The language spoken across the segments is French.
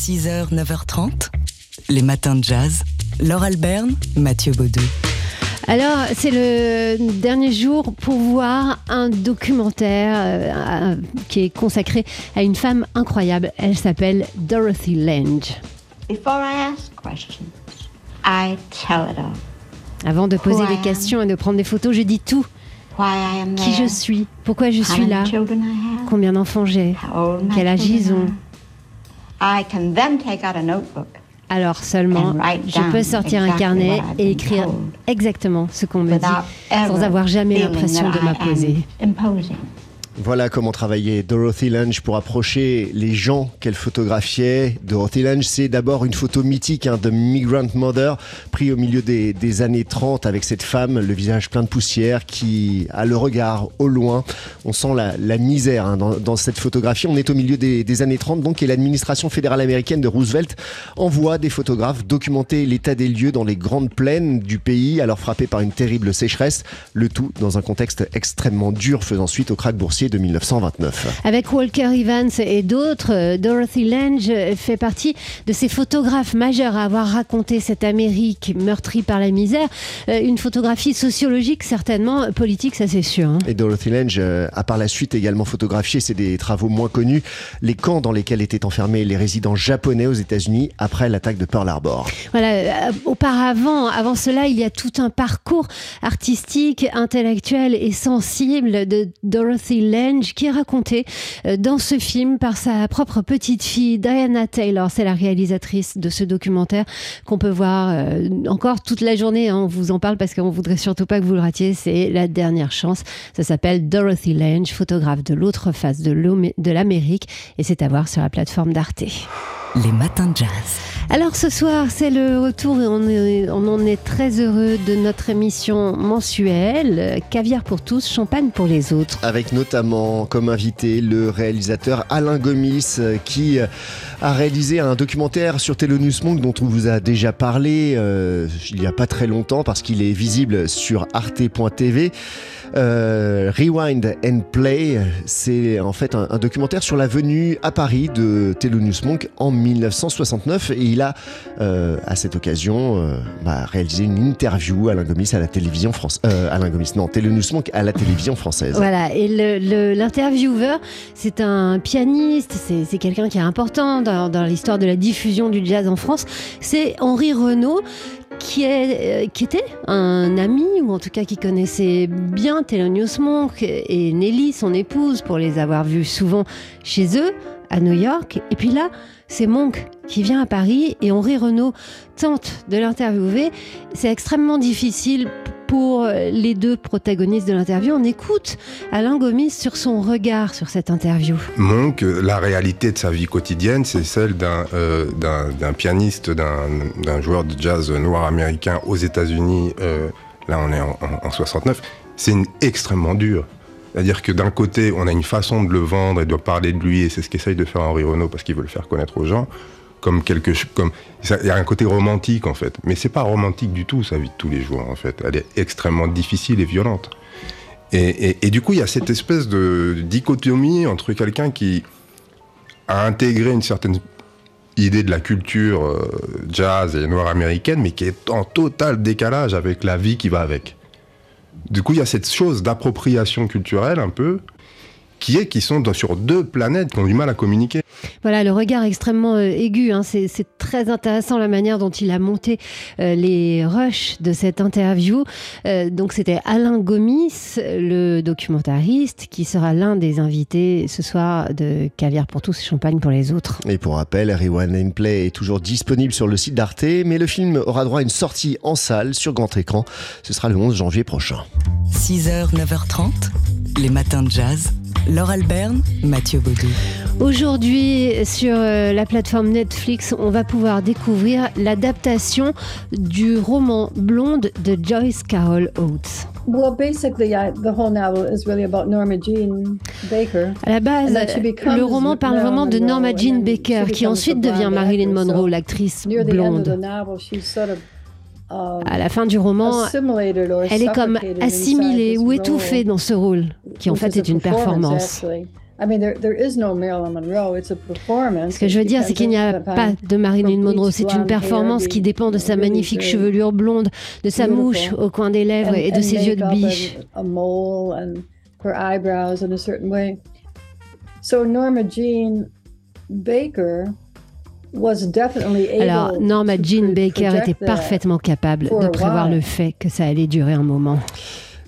6h, 9h30, les matins de jazz. Laure Alberne, Mathieu Baudou. Alors, c'est le dernier jour pour voir un documentaire euh, qui est consacré à une femme incroyable. Elle s'appelle Dorothy Lange. Before I ask questions, I tell it all. Avant de poser des questions et de prendre des photos, je dis tout. Why I am Qui there, je suis, pourquoi je how suis là, children I have, combien d'enfants j'ai, quel âge ils ont? I can then take out a notebook Alors seulement, je peux sortir un carnet et écrire exactement ce qu'on me dit, sans avoir jamais l'impression de m'imposer. Voilà comment travaillait Dorothy Lange pour approcher les gens qu'elle photographiait. Dorothy Lange, c'est d'abord une photo mythique hein, de Migrant Mother, prise au milieu des, années 30 avec cette femme, le visage plein de poussière, qui a le regard au loin. On sent la, misère hein, dans, cette photographie. On est au milieu des, des années 30, donc, et l'administration fédérale américaine de Roosevelt envoie des photographes documenter l'état des lieux dans les grandes plaines du pays, alors frappées par une terrible sécheresse. Le tout dans un contexte extrêmement dur, faisant suite au krach boursier de 1929. Avec Walker Evans et d'autres, Dorothy Lange fait partie de ces photographes majeurs à avoir raconté cette Amérique meurtrie par la misère. Euh, Une photographie sociologique, certainement, politique, ça c'est sûr. hein. Et Dorothy Lange euh, a par la suite également photographié, c'est des travaux moins connus, les camps dans lesquels étaient enfermés les résidents japonais aux États-Unis après l'attaque de Pearl Harbor. Voilà, euh, auparavant, avant cela, il y a tout un parcours artistique, intellectuel et sensible de Dorothy Lange qui est raconté euh, dans ce film par sa propre petite fille Diana Taylor. C'est la réalisatrice de ce documentaire qu'on peut voir euh, encore toute la journée. hein. On vous en parle parce qu'on voudrait surtout pas que vous le ratiez. C'est la dernière chance. Ça s'appelle Dorothy Lange, photographe de l'autre face de l'Amérique et c'est à voir sur la plateforme d'Arte. Les matins de jazz. Alors ce soir, c'est le retour et on, est- on en est très heureux de notre émission mensuelle Caviar pour tous, champagne pour les autres. Avec notamment comme invité le réalisateur Alain Gomis qui a réalisé un documentaire sur Thelonious Monk dont on vous a déjà parlé euh, il n'y a pas très longtemps parce qu'il est visible sur arte.tv. Euh, Rewind and Play, c'est en fait un, un documentaire sur la venue à Paris de Thelonious Monk en 1969 et il a euh, à cette occasion euh, bah, réalisé une interview Alain Gomis à la télévision française. Alain Gomis, non, Thelonious Monk à la télévision française. Voilà, et l'intervieweur, c'est un pianiste, c'est quelqu'un qui est important dans, dans l'histoire de la diffusion du jazz en France. C'est Henri Renaud. Qui, est, euh, qui était un ami, ou en tout cas qui connaissait bien Thelonious Monk et Nelly, son épouse, pour les avoir vus souvent chez eux, à New York. Et puis là, c'est Monk qui vient à Paris et Henri Renaud tente de l'interviewer. C'est extrêmement difficile pour les deux protagonistes de l'interview. On écoute Alain Gomis sur son regard sur cette interview. Monk, la réalité de sa vie quotidienne, c'est celle d'un euh, pianiste, d'un joueur de jazz noir américain aux États-Unis. euh, là, on est en, en- en 69. C'est extrêmement dur. C'est-à-dire que d'un côté, on a une façon de le vendre et de parler de lui, et c'est ce qu'essaye de faire Henri Renaud parce qu'il veut le faire connaître aux gens, comme quelque chose, comme il y a un côté romantique en fait, mais c'est pas romantique du tout sa vie de tous les jours en fait. Elle est extrêmement difficile et violente. Et, et- et du coup, il y a cette espèce de dichotomie entre quelqu'un qui a intégré une certaine idée de la culture euh, jazz et noire américaine, mais qui est en total décalage avec la vie qui va avec. Du coup, il y a cette chose d'appropriation culturelle un peu, qui est qu'ils sont dans- sur deux planètes qui ont du mal à communiquer. Voilà, le regard extrêmement euh, aigu. hein. C'est très intéressant la manière dont il a monté euh, les rushs de cette interview. Euh, donc c'était Alain Gomis, le documentariste, qui sera l'un des invités ce soir de Caviar pour tous, champagne pour les autres. Et pour rappel, Rewind and Play est toujours disponible sur le site d'Arte, mais le film aura droit à une sortie en salle sur grand écran. Ce sera le 11 janvier prochain. 6h, 9h30, les matins de jazz. Laure Alberne, Mathieu Baudou. Aujourd'hui, sur euh, la plateforme Netflix, on va pouvoir découvrir l'adaptation du roman Blonde de Joyce Carol Oates. Well, basically, I, the whole novel is really about Norma Jean Baker. À la base, le roman parle vraiment de Norma Jean Baker, qui ensuite devient Marilyn. Monroe, l'actrice blonde. À la fin du roman, elle est comme assimilée ou étouffée dans ce rôle, qui en fait est une performance. actually. I mean, there, there is no Marilyn Monroe. It's a performance. Ce que je veux dire, c'est qu'il n'y a pas de Marilyn Monroe. C'est une performance qui dépend de sa magnifique chevelure blonde, de sa mouche au coin des lèvres et de ses yeux de biche. A mole and her eyebrows in a certain way. So Norma Jean Baker Alors, Norma Jean Baker était parfaitement capable de prévoir le fait que ça allait durer un moment.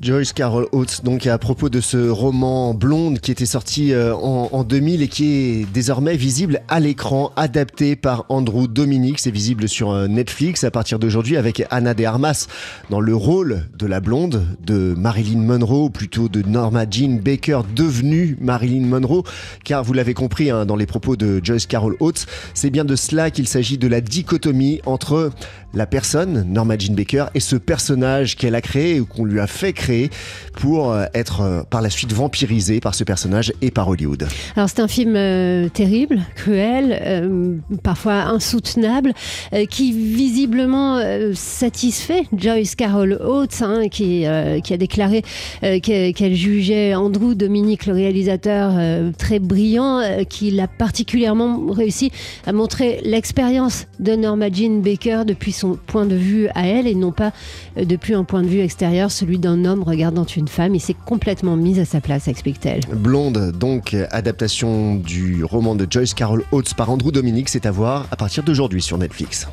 Joyce Carol Oates, donc à propos de ce roman Blonde qui était sorti euh, en, en 2000 et qui est désormais visible à l'écran, adapté par Andrew Dominic. C'est visible sur euh, Netflix à partir d'aujourd'hui avec Anna de Armas dans le rôle de la blonde de Marilyn Monroe, ou plutôt de Norma Jean Baker, devenue Marilyn Monroe. Car vous l'avez compris hein, dans les propos de Joyce Carol Oates, c'est bien de cela qu'il s'agit de la dichotomie entre la personne, Norma Jean Baker, et ce personnage qu'elle a créé ou qu'on lui a fait créer pour euh, être euh, par la suite vampirisé par ce personnage et par Hollywood. Alors c'est un film euh, terrible, cruel, parfois insoutenable, qui visiblement satisfait Joyce Carol Oates, hein, qui, qui a déclaré que- qu'elle jugeait Andrew Dominic, le réalisateur, très brillant, qu'il a particulièrement réussi à montrer l'expérience de Norma Jean Baker depuis son point de vue à elle et non pas depuis un point de vue extérieur, celui d'un homme regardant une femme. Il s'est complètement mis à sa place, explique-t-elle. Blonde, donc adaptation du roman de Joyce Carol Oates par Andrew Dominic, c'est à voir à partir d'aujourd'hui sur Netflix.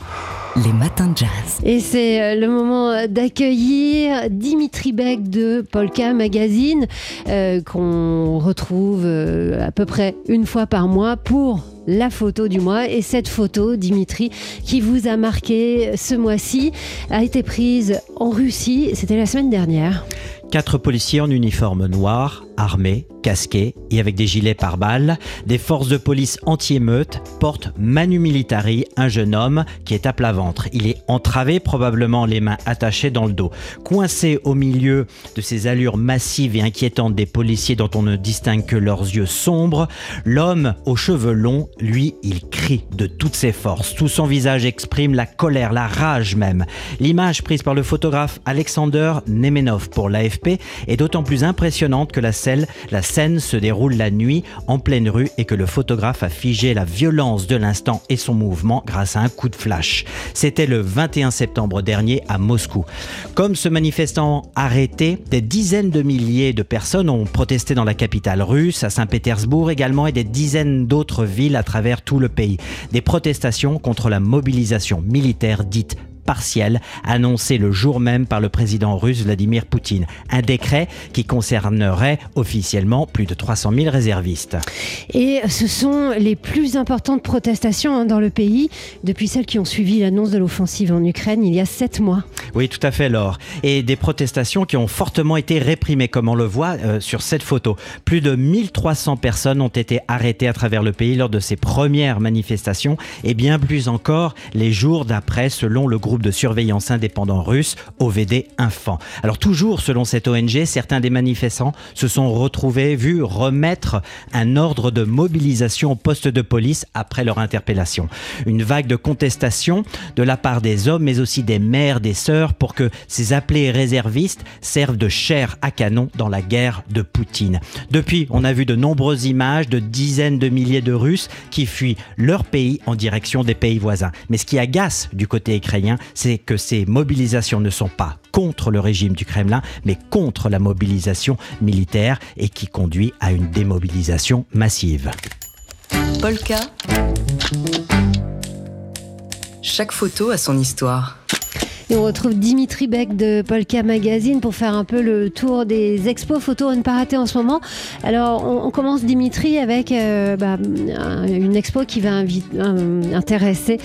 Les matins de jazz. Et c'est euh, le moment d'accueillir Dimitri Beck de Polka Magazine, euh, qu'on retrouve euh, à peu près une fois par mois pour la photo du mois. Et cette photo, Dimitri, qui vous a marqué ce mois-ci, a été prise en Russie. C'était la semaine dernière. Quatre policiers en uniforme noir, armés, casqués et avec des gilets pare-balles, des forces de police anti-émeute portent Manu Militari, un jeune homme qui est à plat ventre. Il est entravé, probablement les mains attachées dans le dos. Coincé au milieu de ces allures massives et inquiétantes des policiers dont on ne distingue que leurs yeux sombres, l'homme aux cheveux longs, lui, il crie de toutes ses forces. Tout son visage exprime la colère, la rage même. L'image prise par le photographe Alexander Nemenov pour l'AFP est d'autant plus impressionnante que la la scène se déroule la nuit en pleine rue et que le photographe a figé la violence de l'instant et son mouvement grâce à un coup de flash. C'était le 21 septembre dernier à Moscou. Comme ce manifestant arrêté, des dizaines de milliers de personnes ont protesté dans la capitale russe, à Saint-Pétersbourg également et des dizaines d'autres villes à travers tout le pays. Des protestations contre la mobilisation militaire dite partielle annoncée le jour même par le président russe Vladimir Poutine. Un décret qui concernerait officiellement plus de 300 000 réservistes. Et ce sont les plus importantes protestations hein, dans le pays depuis celles qui ont suivi l'annonce de l'offensive en Ukraine il y a sept mois. Oui, tout à fait, Laure. Et des protestations qui ont fortement été réprimées, comme on le voit euh, sur cette photo. Plus de 1300 personnes ont été arrêtées à travers le pays lors de ces premières manifestations, et bien plus encore les jours d'après, selon le groupe de surveillance indépendant russe OVD Infant. Alors toujours selon cette ONG, certains des manifestants se sont retrouvés, vus remettre un ordre de mobilisation au poste de police après leur interpellation. Une vague de contestation de la part des hommes, mais aussi des mères, des sœurs, pour que ces appelés réservistes servent de chair à canon dans la guerre de Poutine. Depuis, on a vu de nombreuses images de dizaines de milliers de Russes qui fuient leur pays en direction des pays voisins. Mais ce qui agace du côté ukrainien, c'est que ces mobilisations ne sont pas contre le régime du Kremlin, mais contre la mobilisation militaire et qui conduit à une démobilisation massive. Polka. Chaque photo a son histoire. Et on retrouve Dimitri Beck de Polka Magazine pour faire un peu le tour des expos photos à ne pas rater en ce moment. Alors, on, commence Dimitri avec euh, bah, un- une expo qui va intéresser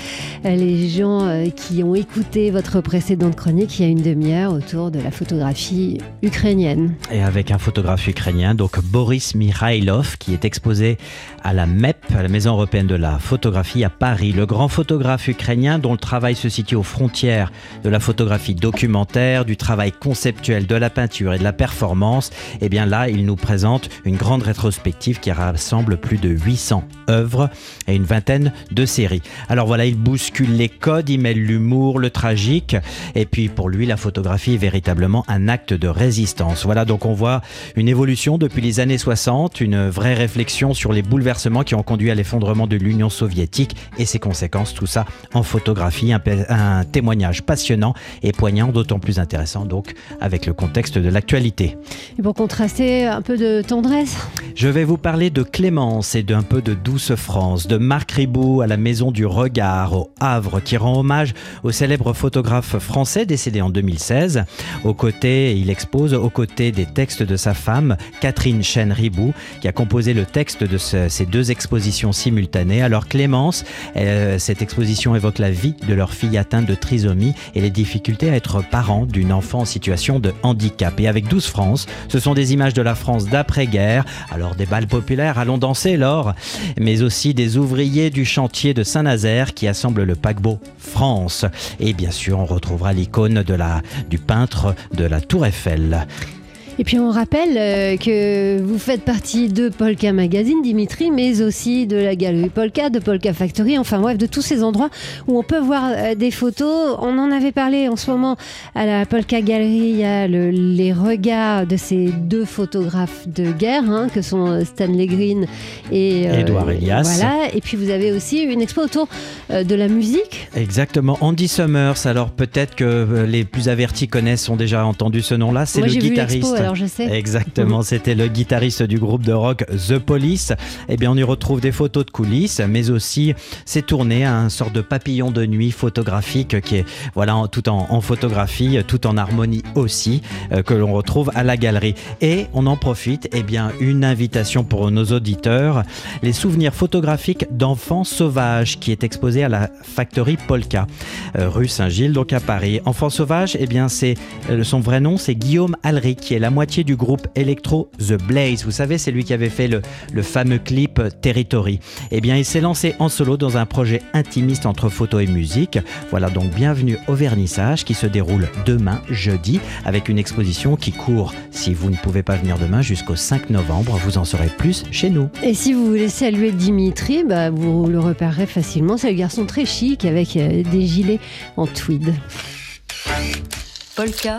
euh, les gens euh, qui ont écouté votre précédente chronique il y a une demi-heure autour de la photographie ukrainienne. Et avec un photographe ukrainien, donc Boris Mikhailov, qui est exposé à la MEP, à la Maison européenne de la photographie à Paris. Le grand photographe ukrainien, dont le travail se situe aux frontières de de la photographie documentaire, du travail conceptuel, de la peinture et de la performance, eh bien là, il nous présente une grande rétrospective qui rassemble plus de 800 œuvres et une vingtaine de séries. Alors voilà, il bouscule les codes, il mêle l'humour, le tragique, et puis pour lui, la photographie est véritablement un acte de résistance. Voilà, donc on voit une évolution depuis les années 60, une vraie réflexion sur les bouleversements qui ont conduit à l'effondrement de l'Union soviétique et ses conséquences, tout ça en photographie, un, un témoignage passionnant et poignant, d'autant plus intéressant donc avec le contexte de l'actualité. Et pour contraster un peu de tendresse? Je vais vous parler de Clémence et d'un peu de douce France, de Marc Ribou à la Maison du Regard au Havre, qui rend hommage au célèbre photographe français décédé en 2016. Aux côtés, il expose aux côtés des textes de sa femme, Catherine Chen Ribou, qui a composé le texte de ce, ces deux expositions simultanées. Alors Clémence, euh, cette exposition évoque la vie de leur fille atteinte de trisomie et les difficultés à être parent d'une enfant en situation de handicap. Et avec 12 France, ce sont des images de la France d'après-guerre, alors des balles populaires, allons danser Laure, mais aussi des ouvriers du chantier de Saint-Nazaire qui assemblent le paquebot France. Et bien sûr, on retrouvera l'icône du peintre de la Tour Eiffel. Et puis on rappelle euh, que vous faites partie de Polka Magazine, Dimitri, mais aussi de la galerie Polka, de Polka Factory, enfin bref, de tous ces endroits où on peut voir euh, des photos. On en avait parlé en ce moment à la Polka Galerie, il y a le- les regards de ces deux photographes de guerre, hein, que sont euh, Stanley Green et euh, Édouard Elias. Voilà, et puis vous avez aussi une expo autour de la musique. Exactement, Andy Summers. Alors peut-être que les plus avertis connaissent, ont déjà entendu ce nom-là. C'est le vu Exactement, c'était le guitariste du groupe de rock The Police. Eh bien, on y retrouve des photos de coulisses, mais aussi c'est tourné à un sort de papillon de nuit photographique qui est voilà tout en, en photographie, tout en harmonie aussi, euh, que l'on retrouve à la galerie. Et on en profite, eh bien, une invitation pour nos auditeurs, les souvenirs photographiques d'enfants sauvages qui est exposé à la Factory Polka, euh, rue Saint-Gilles, donc à Paris. Enfants sauvages, eh bien, c'est euh, son vrai nom, c'est Guillaume Alric, qui est la moitié du groupe électro The Blaze. Vous savez, c'est lui qui avait fait le, le fameux clip Territory. Eh bien, il s'est lancé en solo dans un projet intimiste entre photo et musique. Voilà donc bienvenue au vernissage qui se déroule demain, jeudi, avec une exposition qui court, si vous ne pouvez pas venir demain, jusqu'au 5 novembre. Vous en saurez plus chez nous. Et si vous voulez saluer Dimitri, bah, vous le repérerez facilement. C'est un garçon très chic avec euh, des gilets en tweed. Polka.